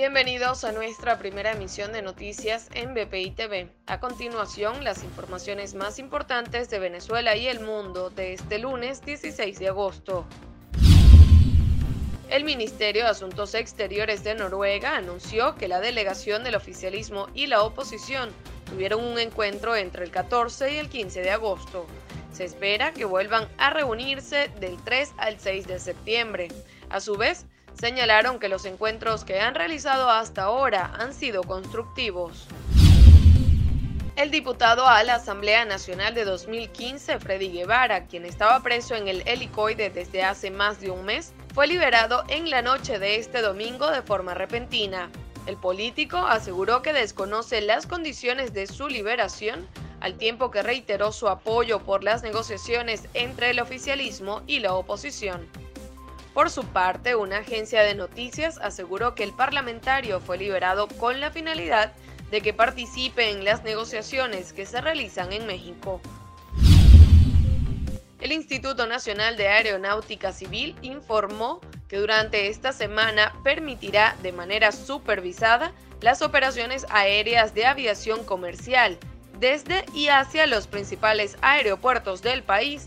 Bienvenidos a nuestra primera emisión de noticias en BPI TV. A continuación, las informaciones más importantes de Venezuela y el mundo de este lunes 16 de agosto. El Ministerio de Asuntos Exteriores de Noruega anunció que la delegación del oficialismo y la oposición tuvieron un encuentro entre el 14 y el 15 de agosto. Se espera que vuelvan a reunirse del 3 al 6 de septiembre. A su vez, señalaron que los encuentros que han realizado hasta ahora han sido constructivos. El diputado a la Asamblea Nacional de 2015, Freddy Guevara, quien estaba preso en el helicoide desde hace más de un mes, fue liberado en la noche de este domingo de forma repentina. El político aseguró que desconoce las condiciones de su liberación, al tiempo que reiteró su apoyo por las negociaciones entre el oficialismo y la oposición. Por su parte, una agencia de noticias aseguró que el parlamentario fue liberado con la finalidad de que participe en las negociaciones que se realizan en México. El Instituto Nacional de Aeronáutica Civil informó que durante esta semana permitirá de manera supervisada las operaciones aéreas de aviación comercial desde y hacia los principales aeropuertos del país